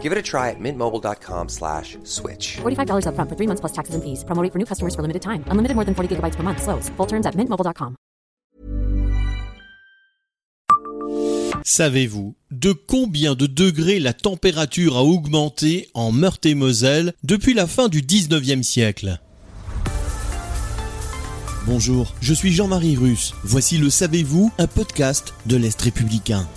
Give it a try at mintmobile.com slash switch. $45 upfront for three months plus taxes and fees. Promo rate for new customers for limited time. Unlimited more than 40 gigabytes per month. Slows. Full terms at mintmobile.com. Savez-vous de combien de degrés la température a augmenté en Meurthe-et-Moselle depuis la fin du 19e siècle? Bonjour, je suis Jean-Marie Russe. Voici le Savez-vous, un podcast de l'Est républicain.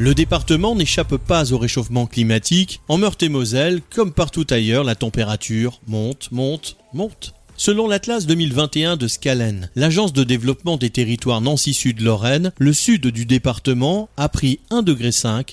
Le département n'échappe pas au réchauffement climatique. En Meurthe-et-Moselle, comme partout ailleurs, la température monte, monte, monte. Selon l'Atlas 2021 de Scalen, l'agence de développement des territoires Nancy-Sud-Lorraine, le sud du département a pris 1,5 degré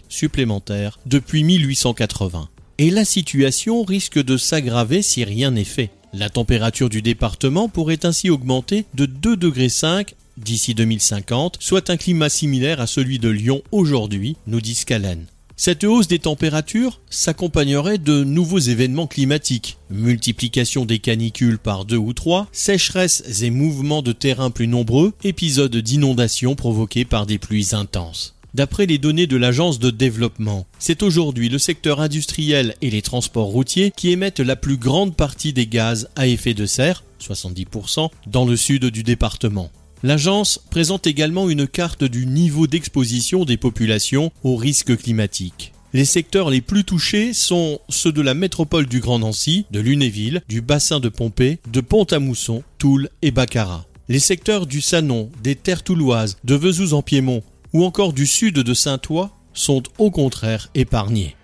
supplémentaire depuis 1880. Et la situation risque de s'aggraver si rien n'est fait. La température du département pourrait ainsi augmenter de 2,5 degrés d'ici 2050, soit un climat similaire à celui de Lyon aujourd'hui, nous dit Scalen. Cette hausse des températures s'accompagnerait de nouveaux événements climatiques, multiplication des canicules par deux ou trois, sécheresses et mouvements de terrain plus nombreux, épisodes d'inondations provoqués par des pluies intenses. D'après les données de l'Agence de développement, c'est aujourd'hui le secteur industriel et les transports routiers qui émettent la plus grande partie des gaz à effet de serre, 70%, dans le sud du département. L'agence présente également une carte du niveau d'exposition des populations aux risques climatiques. Les secteurs les plus touchés sont ceux de la métropole du Grand Nancy, de Lunéville, du bassin de Pompée, de Pont-à-Mousson, Toul et Baccarat. Les secteurs du Sanon, des terres touloises, de Vesouz en Piémont ou encore du sud de Saint-Ouen sont au contraire épargnés.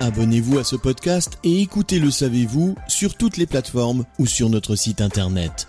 Abonnez-vous à ce podcast et écoutez Le Savez-vous sur toutes les plateformes ou sur notre site internet.